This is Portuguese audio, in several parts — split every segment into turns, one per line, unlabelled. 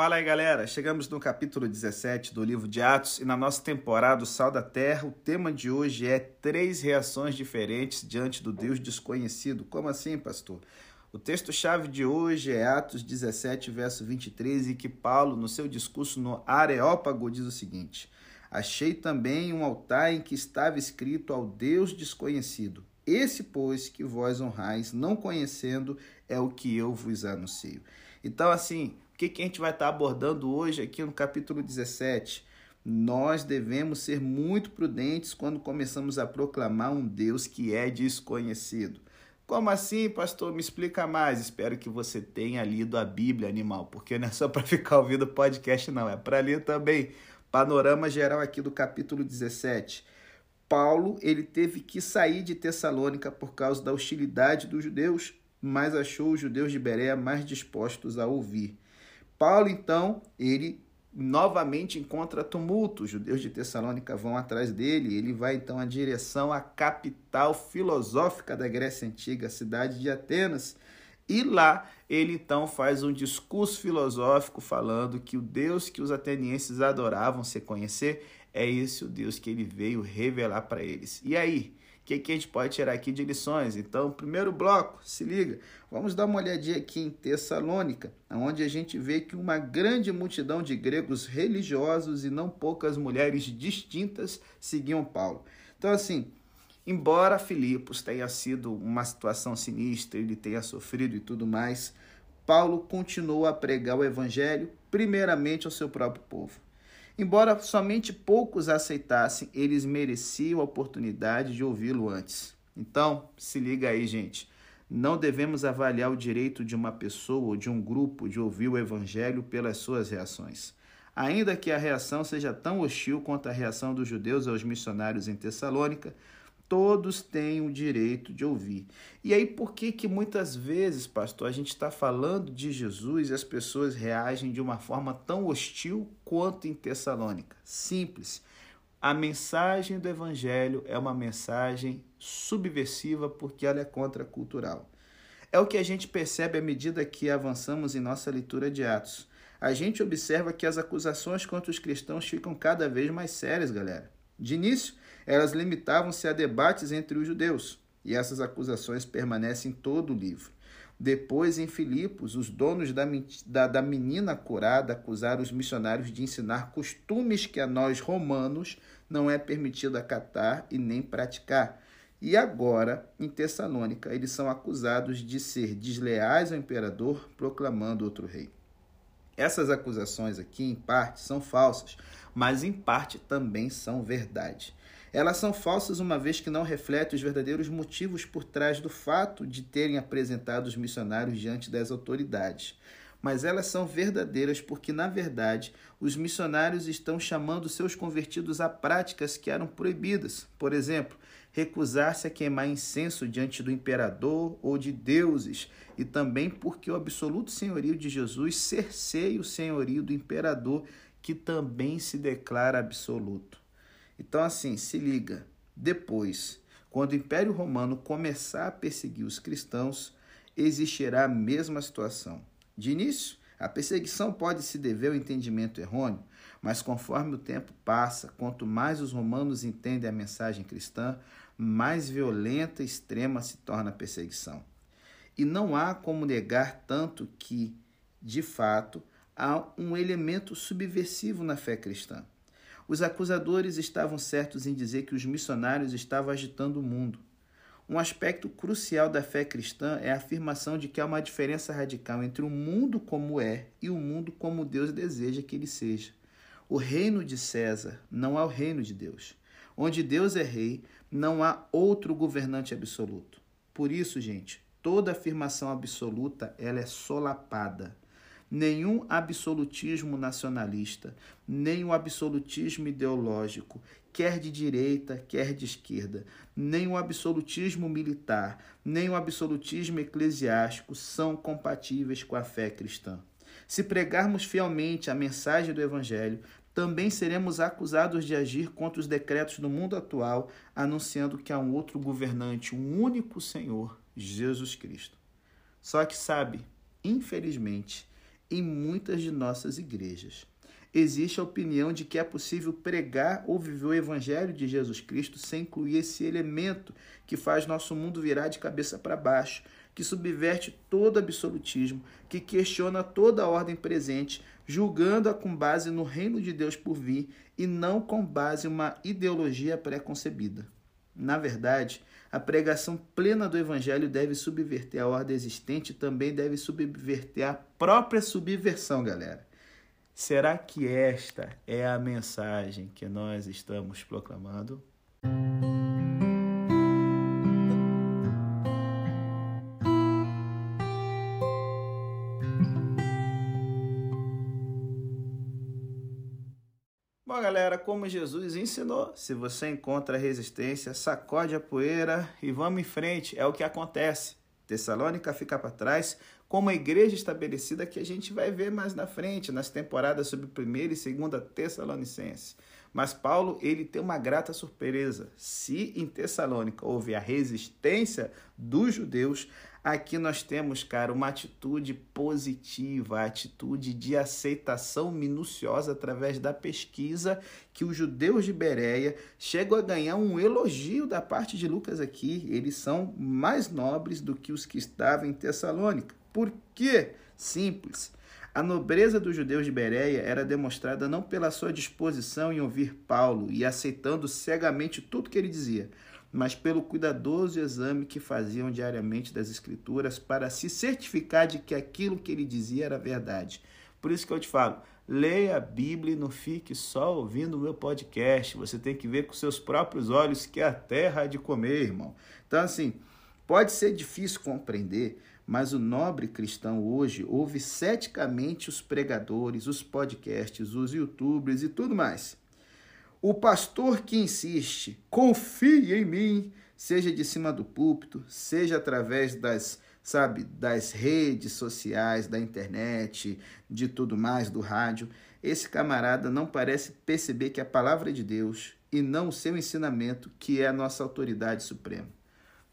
Fala aí, galera. Chegamos no capítulo 17 do livro de Atos e na nossa temporada O Sal da Terra, o tema de hoje é três reações diferentes diante do Deus desconhecido. Como assim, pastor? O texto-chave de hoje é Atos 17, verso 23, e que Paulo, no seu discurso no Areópago, diz o seguinte: Achei também um altar em que estava escrito ao Deus desconhecido. Esse, pois, que vós honrais, não conhecendo, é o que eu vos anuncio. Então, assim, que, que a gente vai estar abordando hoje aqui no capítulo 17? Nós devemos ser muito prudentes quando começamos a proclamar um Deus que é desconhecido. Como assim, pastor? Me explica mais. Espero que você tenha lido a Bíblia, animal, porque não é só para ficar ouvindo podcast, não. É para ler também. Panorama geral aqui do capítulo 17. Paulo ele teve que sair de Tessalônica por causa da hostilidade dos judeus, mas achou os judeus de Berea mais dispostos a ouvir. Paulo, então, ele novamente encontra tumulto. Os judeus de Tessalônica vão atrás dele. Ele vai então em direção à capital filosófica da Grécia Antiga, a cidade de Atenas. E lá ele então faz um discurso filosófico falando que o Deus que os atenienses adoravam se conhecer é esse o Deus que ele veio revelar para eles. E aí, que, que a gente pode tirar aqui de lições? Então, primeiro bloco, se liga, vamos dar uma olhadinha aqui em Tessalônica, onde a gente vê que uma grande multidão de gregos religiosos e não poucas mulheres distintas seguiam Paulo. Então, assim, embora Filipos tenha sido uma situação sinistra, ele tenha sofrido e tudo mais, Paulo continuou a pregar o evangelho primeiramente ao seu próprio povo. Embora somente poucos aceitassem, eles mereciam a oportunidade de ouvi-lo antes. Então, se liga aí, gente. Não devemos avaliar o direito de uma pessoa ou de um grupo de ouvir o evangelho pelas suas reações. Ainda que a reação seja tão hostil quanto a reação dos judeus aos missionários em Tessalônica, todos têm o direito de ouvir. E aí, por que que muitas vezes, pastor, a gente está falando de Jesus e as pessoas reagem de uma forma tão hostil quanto em Tessalônica? Simples. A mensagem do Evangelho é uma mensagem subversiva porque ela é contracultural. É o que a gente percebe à medida que avançamos em nossa leitura de Atos. A gente observa que as acusações contra os cristãos ficam cada vez mais sérias, galera. De início, elas limitavam-se a debates entre os judeus, e essas acusações permanecem em todo o livro. Depois, em Filipos, os donos da, da, da, menina curada acusaram os missionários de ensinar costumes que a nós romanos não é permitido acatar e nem praticar. E agora, em Tessalônica, eles são acusados de ser desleais ao imperador, proclamando outro rei. Essas acusações aqui, em parte, são falsas, mas em parte também são verdade. Elas são falsas uma vez que não refletem os verdadeiros motivos por trás do fato de terem apresentado os missionários diante das autoridades. Mas elas são verdadeiras porque, na verdade, os missionários estão chamando seus convertidos a práticas que eram proibidas. Por exemplo, recusar-se a queimar incenso diante do imperador ou de deuses, e também porque o absoluto senhorio de Jesus cerceia o senhorio do imperador, que também se declara absoluto. Então, assim, se liga. Depois, quando o Império Romano começar a perseguir os cristãos, existirá a mesma situação. De início, a perseguição pode se dever ao entendimento errôneo, mas conforme o tempo passa, quanto mais os romanos entendem a mensagem cristã, mais violenta e extrema se torna a perseguição. E não há como negar tanto que, de fato, há um elemento subversivo na fé cristã. Os acusadores estavam certos em dizer que os missionários estavam agitando o mundo. Um aspecto crucial da fé cristã é a afirmação de que há uma diferença radical entre o mundo como é e o mundo como Deus deseja que ele seja. O reino de César não é o reino de Deus. Onde Deus é rei, não há outro governante absoluto. Por isso, gente, toda afirmação absoluta ela é solapada nenhum absolutismo nacionalista, nem o absolutismo ideológico, quer de direita, quer de esquerda, nem o absolutismo militar, nem o absolutismo eclesiástico são compatíveis com a fé cristã. Se pregarmos fielmente a mensagem do Evangelho, também seremos acusados de agir contra os decretos do mundo atual, anunciando que há um outro governante, um único Senhor, Jesus Cristo. Só que sabe, infelizmente, em muitas de nossas igrejas. Existe a opinião de que é possível pregar ou viver o Evangelho de Jesus Cristo sem incluir esse elemento que faz nosso mundo virar de cabeça para baixo, que subverte todo absolutismo, que questiona toda a ordem presente, julgando-a com base no reino de Deus por vir e não com base em uma ideologia pré-concebida. Na verdade, a pregação plena do Evangelho deve subverter a ordem existente e também deve subverter a própria subversão, galera. Será que esta é a mensagem que nós estamos proclamando? Galera, como Jesus ensinou, se você encontra resistência, sacode a poeira e vamos em frente. É o que acontece. Tessalônica fica para trás, como a igreja estabelecida que a gente vai ver mais na frente, nas temporadas sobre primeira e segunda Tessalonicense. Mas Paulo, ele tem uma grata surpresa. Se em Tessalônica houve a resistência dos judeus, aqui nós temos, cara, uma atitude positiva, a atitude de aceitação minuciosa através da pesquisa que os judeus de Bereia chegam a ganhar um elogio da parte de Lucas aqui. Eles são mais nobres do que os que estavam em Tessalônica. Por quê? Simples. A nobreza dos judeus de Bereia era demonstrada não pela sua disposição em ouvir Paulo e aceitando cegamente tudo que ele dizia, mas pelo cuidadoso exame que faziam diariamente das Escrituras para se certificar de que aquilo que ele dizia era verdade. Por isso que eu te falo, leia a Bíblia e não fique só ouvindo o meu podcast. Você tem que ver com seus próprios olhos que a terra há de comer, irmão. Então, assim, pode ser difícil compreender, mas o nobre cristão hoje ouve ceticamente os pregadores, os podcasts, os youtubers e tudo mais. O pastor que insiste, confie em mim, seja de cima do púlpito, seja através das, sabe, das redes sociais, da internet, de tudo mais, do rádio, esse camarada não parece perceber que a palavra de Deus e não o seu ensinamento, que é a nossa autoridade suprema.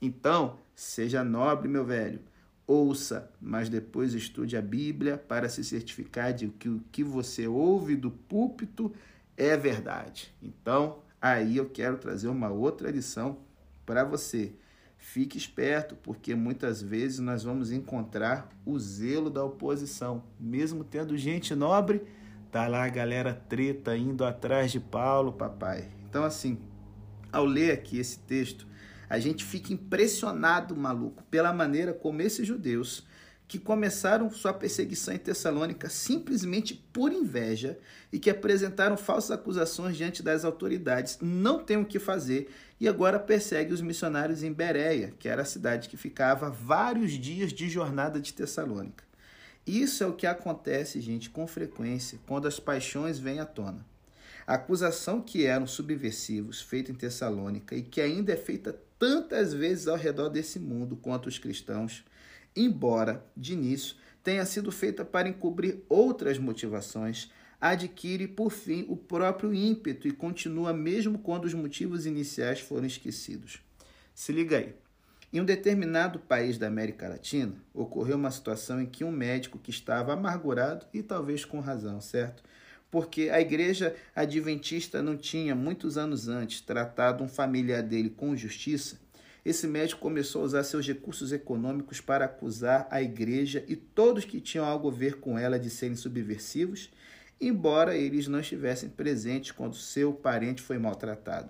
Então, seja nobre, meu velho ouça, mas depois estude a Bíblia para se certificar de que o que você ouve do púlpito é verdade. Então, aí eu quero trazer uma outra lição para você. Fique esperto, porque muitas vezes nós vamos encontrar o zelo da oposição, mesmo tendo gente nobre, tá lá a galera treta indo atrás de Paulo, papai. Então assim, ao ler aqui esse texto, a gente fica impressionado, maluco, pela maneira como esses judeus que começaram sua perseguição em Tessalônica simplesmente por inveja e que apresentaram falsas acusações diante das autoridades, não têm o que fazer e agora perseguem os missionários em Bereia, que era a cidade que ficava vários dias de jornada de Tessalônica. Isso é o que acontece, gente, com frequência quando as paixões vêm à tona. A acusação que eram subversivos, feita em Tessalônica e que ainda é feita tantas vezes ao redor desse mundo quanto os cristãos, embora, de início, tenha sido feita para encobrir outras motivações, adquire, por fim, o próprio ímpeto e continua mesmo quando os motivos iniciais foram esquecidos. Se liga aí. Em um determinado país da América Latina, ocorreu uma situação em que um médico que estava amargurado, e talvez com razão, certo? porque a igreja adventista não tinha, muitos anos antes, tratado um familiar dele com justiça, esse médico começou a usar seus recursos econômicos para acusar a igreja e todos que tinham algo a ver com ela de serem subversivos, embora eles não estivessem presentes quando seu parente foi maltratado.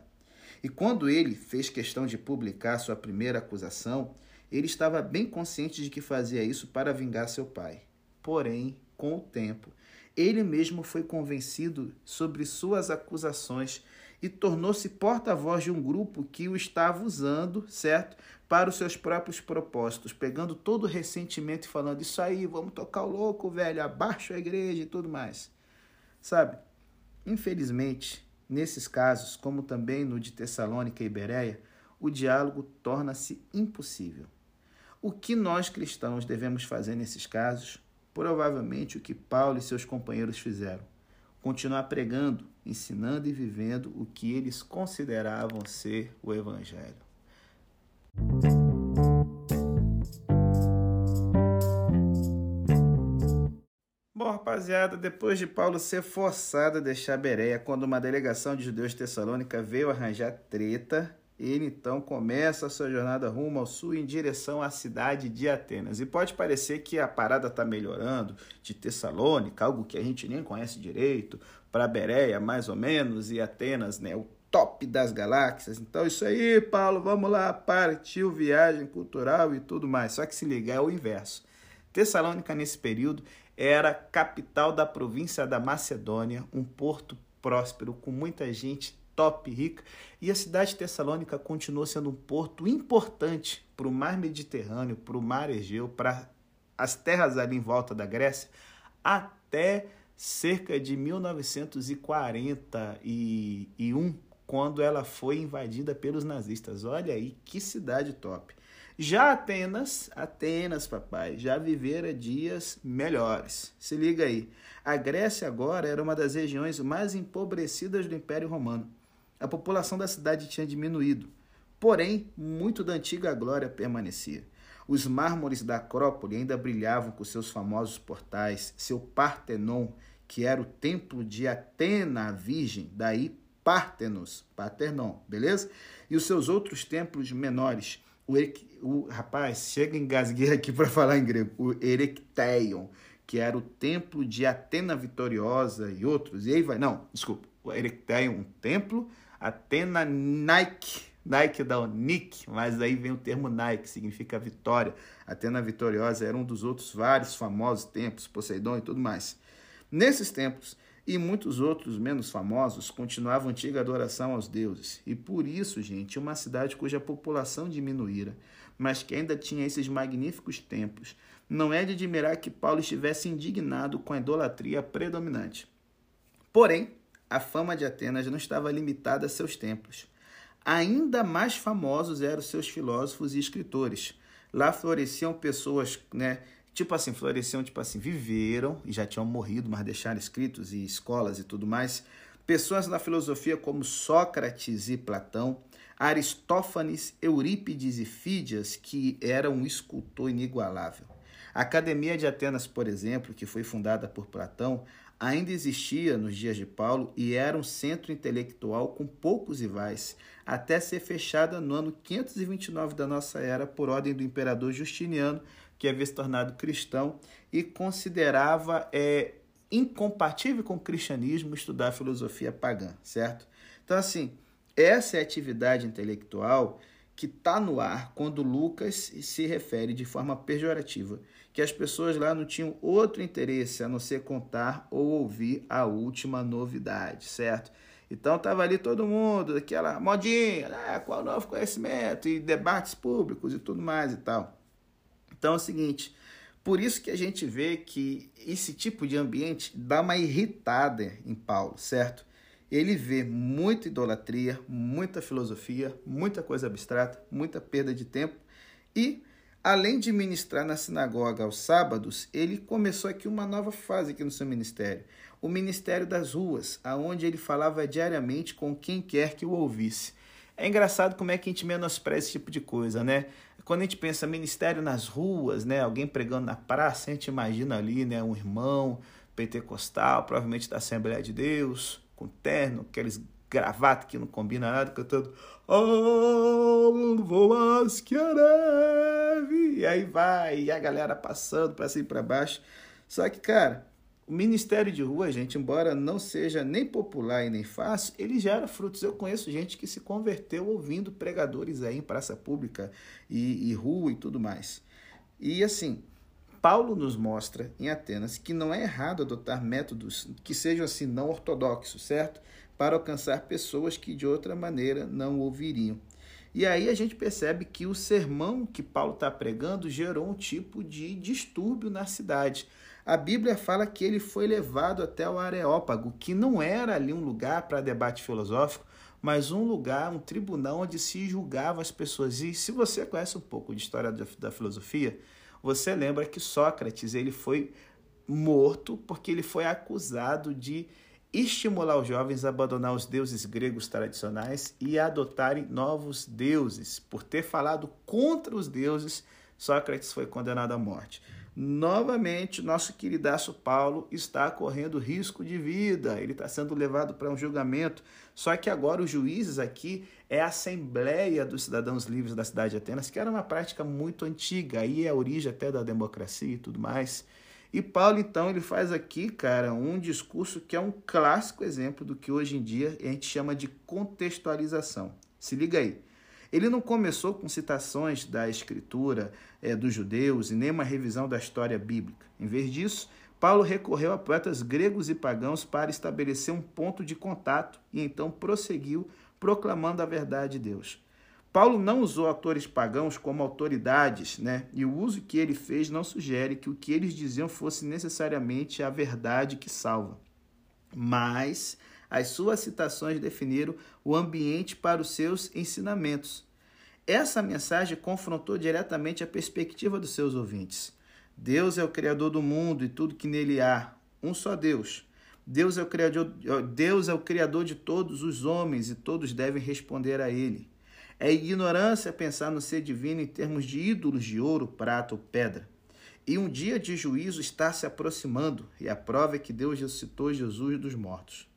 E quando ele fez questão de publicar sua primeira acusação, ele estava bem consciente de que fazia isso para vingar seu pai. Porém, com o tempo, ele mesmo foi convencido sobre suas acusações e tornou-se porta-voz de um grupo que o estava usando, certo? Para os seus próprios propósitos, pegando todo o ressentimento e falando: Isso aí, vamos tocar o louco, velho, abaixo a igreja e tudo mais. Sabe? Infelizmente, nesses casos, como também no de Tessalônica e Bereia, o diálogo torna-se impossível. O que nós cristãos devemos fazer nesses casos? provavelmente o que Paulo e seus companheiros fizeram: continuar pregando, ensinando e vivendo o que eles consideravam ser o Evangelho. Bom, rapaziada, depois de Paulo ser forçado a deixar Bereia, quando uma delegação de judeus de Tessalônica veio arranjar treta, ele então começa a sua jornada rumo ao sul em direção à cidade de Atenas. E pode parecer que a parada está melhorando de Tessalônica, algo que a gente nem conhece direito, para Bereia mais ou menos, e Atenas, né, o top das galáxias. Então isso aí, Paulo, vamos lá, partiu viagem cultural e tudo mais. Só que se ligar é o inverso. Tessalônica nesse período era capital da província da Macedônia, um porto próspero com muita gente top rica, e a cidade de Tessalônica continuou sendo um porto importante para o mar Mediterrâneo, para o mar Egeu, para as terras ali em volta da Grécia, até cerca de 1941, quando ela foi invadida pelos nazistas. Olha aí que cidade top. Já Atenas, Atenas, papai, já vivera dias melhores. Se liga aí. A Grécia agora era uma das regiões mais empobrecidas do Império Romano. A população da cidade tinha diminuído, porém, muito da antiga glória permanecia. Os mármores da Acrópole ainda brilhavam com seus famosos portais, seu Partenon, que era o templo de Atena, a Virgem, daí Partenos, Paternon, beleza? E os seus outros templos menores, o, o rapaz, chega engasguei aqui para falar em grego, o Erecteion, que era o templo de Atena Vitoriosa e outros. E aí vai, não, desculpa, o Erecteion, um templo, Atena Nike, Nike da Nick, mas aí vem o termo Nike, significa vitória. Atena Vitoriosa era um dos outros vários famosos templos, Poseidon e tudo mais. Nesses templos, e muitos outros menos famosos continuavam a antiga adoração aos deuses. E por isso, gente, uma cidade cuja população diminuíra, mas que ainda tinha esses magníficos templos, não é de admirar que Paulo estivesse indignado com a idolatria predominante. Porém, a fama de Atenas não estava limitada a seus templos. Ainda mais famosos eram seus filósofos e escritores. Lá floresciam pessoas, né, tipo assim, floresciam, tipo assim, viveram e já tinham morrido, mas deixaram escritos e escolas e tudo mais. Pessoas na filosofia como Sócrates e Platão, Aristófanes, Eurípides e Fídias, que era um escultor inigualável. A Academia de Atenas, por exemplo, que foi fundada por Platão, ainda existia nos dias de Paulo e era um centro intelectual com poucos rivais, até ser fechada no ano 529 da nossa era por ordem do imperador Justiniano que havia se tornado cristão e considerava é, incompatível com o cristianismo estudar filosofia pagã, certo? Então, assim, essa é a atividade intelectual que está no ar quando Lucas se refere de forma pejorativa, que as pessoas lá não tinham outro interesse a não ser contar ou ouvir a última novidade, certo? Então estava ali todo mundo, aquela modinha, né? qual novo conhecimento, e debates públicos e tudo mais e tal. Então é o seguinte, por isso que a gente vê que esse tipo de ambiente dá uma irritada em Paulo, certo? Ele vê muita idolatria, muita filosofia, muita coisa abstrata, muita perda de tempo e além de ministrar na sinagoga aos sábados, ele começou aqui uma nova fase aqui no seu ministério, o ministério das ruas, aonde ele falava diariamente com quem quer que o ouvisse. É engraçado como é que a gente menospreza esse tipo de coisa, né? Quando a gente pensa ministério nas ruas, né, alguém pregando na praça, a gente imagina ali, né, um irmão pentecostal, provavelmente da Assembleia de Deus, com terno, aqueles gravatas que não combina nada, cantando Alvo que e aí vai, e a galera passando para cima e para baixo. Só que, cara, o ministério de rua, gente, embora não seja nem popular e nem fácil, ele gera frutos. Eu conheço gente que se converteu ouvindo pregadores aí em praça pública e, e rua e tudo mais. E assim, Paulo nos mostra em Atenas que não é errado adotar métodos que sejam assim não ortodoxos, certo? Para alcançar pessoas que de outra maneira não ouviriam. E aí a gente percebe que o sermão que Paulo está pregando gerou um tipo de distúrbio na cidade. A Bíblia fala que ele foi levado até o Areópago, que não era ali um lugar para debate filosófico, mas um lugar, um tribunal onde se julgava as pessoas. E se você conhece um pouco de história da filosofia, você lembra que Sócrates ele foi morto porque ele foi acusado de estimular os jovens a abandonar os deuses gregos tradicionais e a adotarem novos deuses. Por ter falado contra os deuses, Sócrates foi condenado à morte. Novamente, nosso queridaço Paulo está correndo risco de vida, ele está sendo levado para um julgamento. Só que agora os juízes aqui é a Assembleia dos Cidadãos Livres da cidade de Atenas, que era uma prática muito antiga, aí é a origem até da democracia e tudo mais. E Paulo, então, ele faz aqui, cara, um discurso que é um clássico exemplo do que hoje em dia a gente chama de contextualização. Se liga aí. Ele não começou com citações da escritura é, dos judeus e nem uma revisão da história bíblica. Em vez disso, Paulo recorreu a poetas gregos e pagãos para estabelecer um ponto de contato e então prosseguiu proclamando a verdade de Deus. Paulo não usou autores pagãos como autoridades, né? E o uso que ele fez não sugere que o que eles diziam fosse necessariamente a verdade que salva. Mas as suas citações definiram o ambiente para os seus ensinamentos. Essa mensagem confrontou diretamente a perspectiva dos seus ouvintes. Deus é o criador do mundo e tudo que nele há, um só Deus. Deus é o criador, Deus é o criador de todos os homens e todos devem responder a ele. É ignorância pensar no ser divino em termos de ídolos de ouro, prata ou pedra. E um dia de juízo está se aproximando, e a prova é que Deus ressuscitou Jesus dos mortos.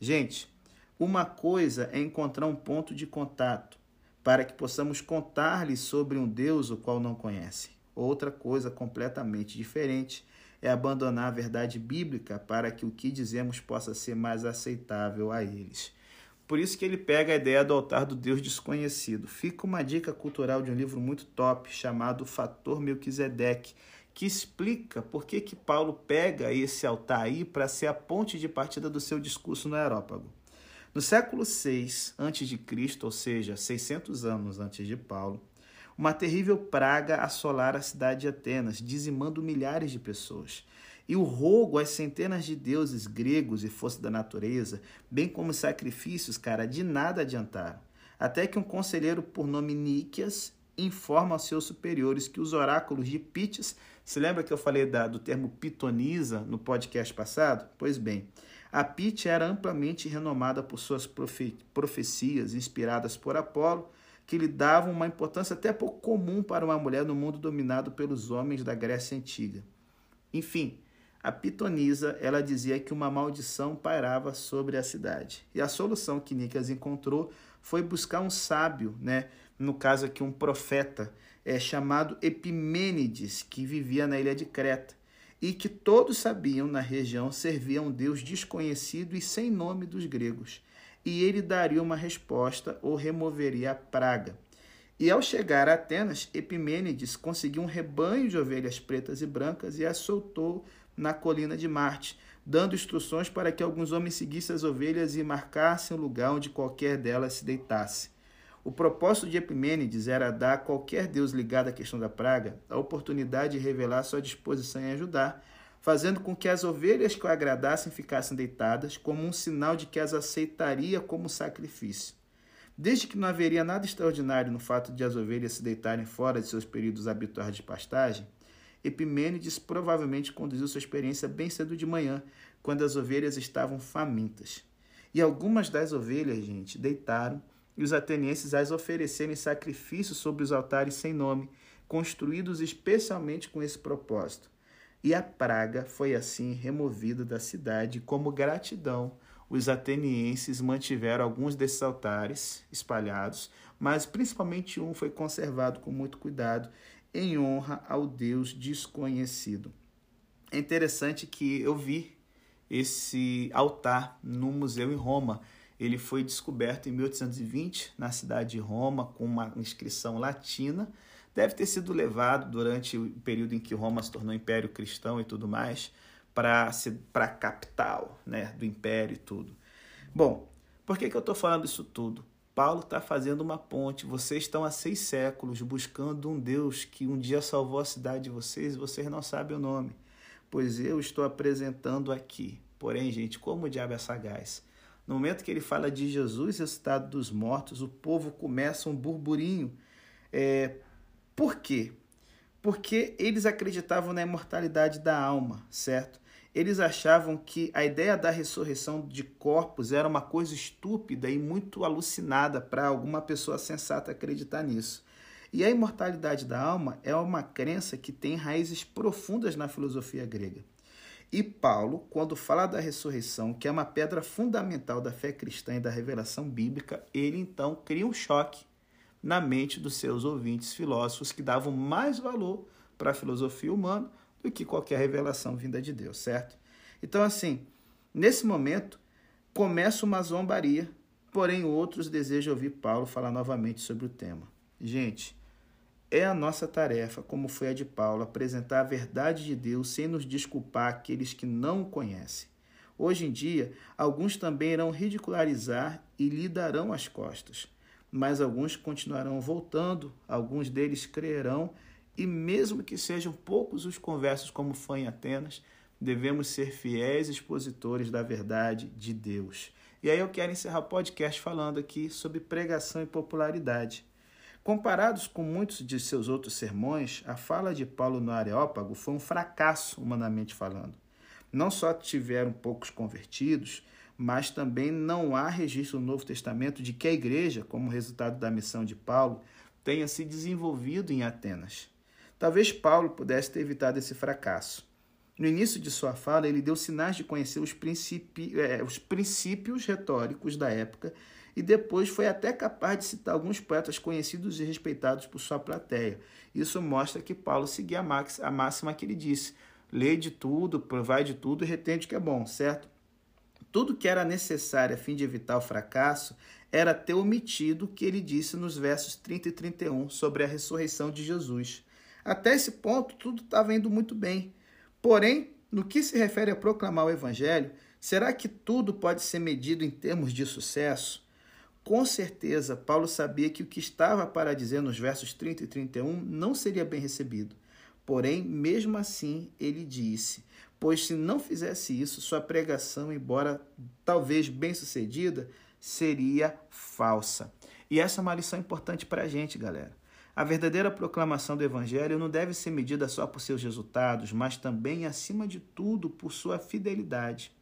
Gente, uma coisa é encontrar um ponto de contato para que possamos contar-lhes sobre um Deus o qual não conhece. Outra coisa completamente diferente é abandonar a verdade bíblica para que o que dizemos possa ser mais aceitável a eles. Por isso que ele pega a ideia do altar do Deus desconhecido. Fica uma dica cultural de um livro muito top chamado Fator Melquisedeque, que explica por que, que Paulo pega esse altar aí para ser a ponte de partida do seu discurso no Aerópago. No século 6 a.C., ou seja, 600 anos antes de Paulo, uma terrível praga assolara a cidade de Atenas, dizimando milhares de pessoas. E o rogo às centenas de deuses gregos e forças da natureza, bem como sacrifícios, cara, de nada adiantaram. Até que um conselheiro por nome Níquias informa aos seus superiores que os oráculos de Pites se lembra que eu falei da, do termo pitonisa no podcast passado? Pois bem, a Pit era amplamente renomada por suas profe profecias inspiradas por Apolo, que lhe davam uma importância até pouco comum para uma mulher no mundo dominado pelos homens da Grécia Antiga. Enfim, a pitonisa, ela dizia que uma maldição pairava sobre a cidade. E a solução que Nicas encontrou foi buscar um sábio, né? no caso aqui um profeta, é, chamado Epimênides, que vivia na ilha de Creta, e que todos sabiam na região servia um deus desconhecido e sem nome dos gregos. E ele daria uma resposta ou removeria a praga. E ao chegar a Atenas, Epimênides conseguiu um rebanho de ovelhas pretas e brancas e as soltou na colina de Marte, dando instruções para que alguns homens seguissem as ovelhas e marcassem o lugar onde qualquer delas se deitasse. O propósito de Epimênides era dar a qualquer deus ligado à questão da praga a oportunidade de revelar sua disposição em ajudar, fazendo com que as ovelhas que o agradassem ficassem deitadas, como um sinal de que as aceitaria como sacrifício. Desde que não haveria nada extraordinário no fato de as ovelhas se deitarem fora de seus períodos habituais de pastagem, Epimênides provavelmente conduziu sua experiência bem cedo de manhã, quando as ovelhas estavam famintas. E algumas das ovelhas, gente, deitaram e os atenienses as oferecerem sacrifícios sobre os altares sem nome, construídos especialmente com esse propósito. E a praga foi assim removida da cidade, como gratidão. Os atenienses mantiveram alguns desses altares espalhados, mas principalmente um foi conservado com muito cuidado, em honra ao Deus desconhecido. É interessante que eu vi esse altar no museu em Roma ele foi descoberto em 1820 na cidade de Roma com uma inscrição latina. Deve ter sido levado durante o período em que Roma se tornou império cristão e tudo mais para a capital né, do império e tudo. Bom, por que, que eu estou falando isso tudo? Paulo está fazendo uma ponte. Vocês estão há seis séculos buscando um Deus que um dia salvou a cidade de vocês e vocês não sabem o nome. Pois eu estou apresentando aqui. Porém, gente, como o diabo é sagaz? No momento que ele fala de Jesus ressuscitado dos mortos, o povo começa um burburinho. É, por quê? Porque eles acreditavam na imortalidade da alma, certo? Eles achavam que a ideia da ressurreição de corpos era uma coisa estúpida e muito alucinada para alguma pessoa sensata acreditar nisso. E a imortalidade da alma é uma crença que tem raízes profundas na filosofia grega. E Paulo, quando fala da ressurreição, que é uma pedra fundamental da fé cristã e da revelação bíblica, ele então cria um choque na mente dos seus ouvintes filósofos que davam mais valor para a filosofia humana do que qualquer revelação vinda de Deus, certo? Então, assim, nesse momento, começa uma zombaria, porém outros desejam ouvir Paulo falar novamente sobre o tema. Gente, é a nossa tarefa, como foi a de Paulo, apresentar a verdade de Deus sem nos desculpar aqueles que não o conhecem. Hoje em dia, alguns também irão ridicularizar e lhe darão as costas, mas alguns continuarão voltando, alguns deles crerão, e mesmo que sejam poucos os conversos, como foi em Atenas, devemos ser fiéis expositores da verdade de Deus. E aí eu quero encerrar o podcast falando aqui sobre pregação e popularidade. Comparados com muitos de seus outros sermões, a fala de Paulo no Areópago foi um fracasso, humanamente falando. Não só tiveram poucos convertidos, mas também não há registro no Novo Testamento de que a igreja, como resultado da missão de Paulo, tenha se desenvolvido em Atenas. Talvez Paulo pudesse ter evitado esse fracasso. No início de sua fala, ele deu sinais de conhecer os, princípi... É, os princípios retóricos da época e depois foi até capaz de citar alguns poetas conhecidos e respeitados por sua plateia. Isso mostra que Paulo seguia a máxima que ele disse: lê de tudo, provai de tudo e retende o que é bom, certo? Tudo que era necessário a fim de evitar o fracasso era ter omitido o que ele disse nos versos 30 e 31 sobre a ressurreição de Jesus. Até esse ponto, tudo estava indo muito bem. Porém, no que se refere a proclamar o Evangelho, será que tudo pode ser medido em termos de sucesso? Com certeza, Paulo sabia que o que estava para dizer nos versos 30 e 31 não seria bem recebido. Porém, mesmo assim, ele disse: Pois se não fizesse isso, sua pregação, embora talvez bem-sucedida, seria falsa. E essa é uma lição importante para a gente, galera. A verdadeira proclamação do Evangelho não deve ser medida só por seus resultados, mas também, acima de tudo, por sua fidelidade.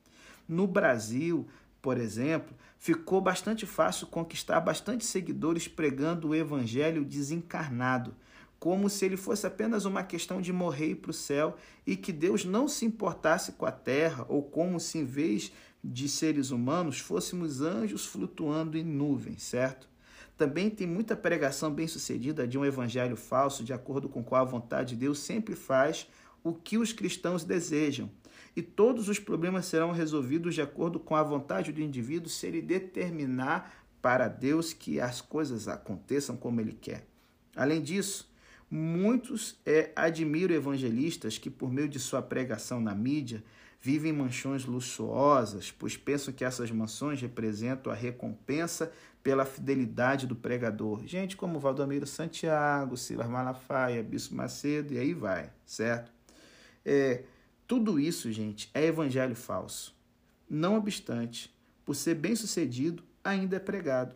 No Brasil, por exemplo, ficou bastante fácil conquistar bastante seguidores pregando o evangelho desencarnado, como se ele fosse apenas uma questão de morrer para o céu e que Deus não se importasse com a terra, ou como se em vez de seres humanos fôssemos anjos flutuando em nuvens, certo? Também tem muita pregação bem-sucedida de um evangelho falso, de acordo com qual a vontade de Deus sempre faz o que os cristãos desejam e todos os problemas serão resolvidos de acordo com a vontade do indivíduo se ele determinar para Deus que as coisas aconteçam como ele quer. Além disso, muitos é, evangelistas que, por meio de sua pregação na mídia, vivem mansões luxuosas, pois pensam que essas mansões representam a recompensa pela fidelidade do pregador. Gente como Valdomiro Santiago, Silas Malafaia, Bispo Macedo, e aí vai, certo? É, tudo isso, gente, é evangelho falso. Não obstante, por ser bem sucedido, ainda é pregado.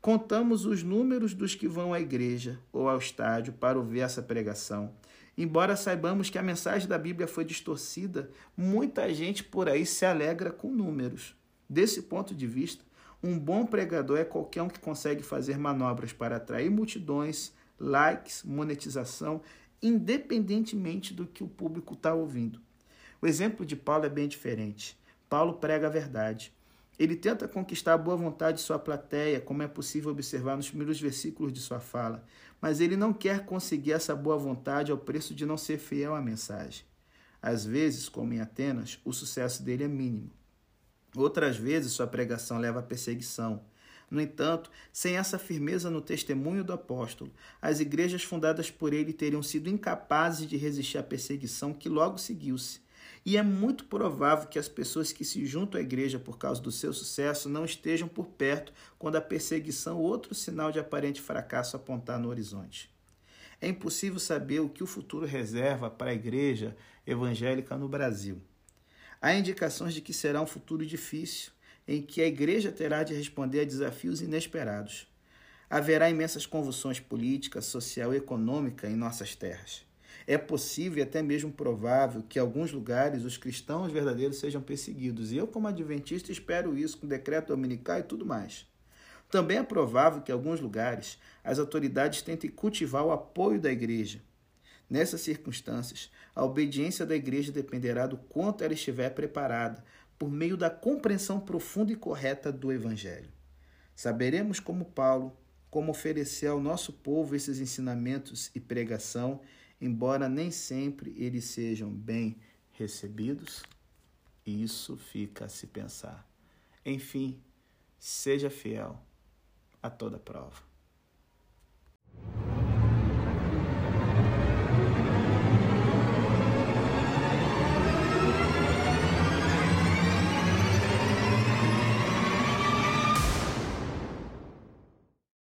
Contamos os números dos que vão à igreja ou ao estádio para ouvir essa pregação. Embora saibamos que a mensagem da Bíblia foi distorcida, muita gente por aí se alegra com números. Desse ponto de vista, um bom pregador é qualquer um que consegue fazer manobras para atrair multidões, likes, monetização, independentemente do que o público está ouvindo. O exemplo de Paulo é bem diferente. Paulo prega a verdade. Ele tenta conquistar a boa vontade de sua plateia, como é possível observar nos primeiros versículos de sua fala, mas ele não quer conseguir essa boa vontade ao preço de não ser fiel à mensagem. Às vezes, como em Atenas, o sucesso dele é mínimo. Outras vezes, sua pregação leva à perseguição. No entanto, sem essa firmeza no testemunho do apóstolo, as igrejas fundadas por ele teriam sido incapazes de resistir à perseguição que logo seguiu-se e é muito provável que as pessoas que se juntam à igreja por causa do seu sucesso não estejam por perto quando a perseguição ou outro sinal de aparente fracasso apontar no horizonte. É impossível saber o que o futuro reserva para a igreja evangélica no Brasil. Há indicações de que será um futuro difícil, em que a igreja terá de responder a desafios inesperados. Haverá imensas convulsões políticas, social e econômica em nossas terras. É possível e até mesmo provável que em alguns lugares os cristãos verdadeiros sejam perseguidos. E eu, como adventista, espero isso com decreto dominical e tudo mais. Também é provável que, em alguns lugares, as autoridades tentem cultivar o apoio da igreja. Nessas circunstâncias, a obediência da igreja dependerá do quanto ela estiver preparada por meio da compreensão profunda e correta do Evangelho. Saberemos, como Paulo, como oferecer ao nosso povo esses ensinamentos e pregação, embora nem sempre eles sejam bem recebidos? Isso fica a se pensar. Enfim, seja fiel a toda prova.